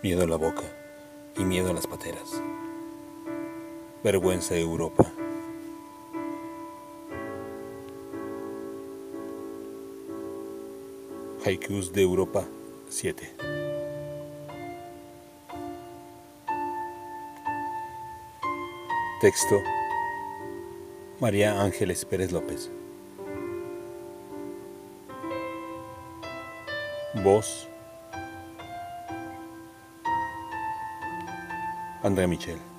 Miedo a la boca y miedo a las pateras. Vergüenza de Europa. Haikus de Europa 7. Texto María Ángeles Pérez López. Voz Andrea Michel.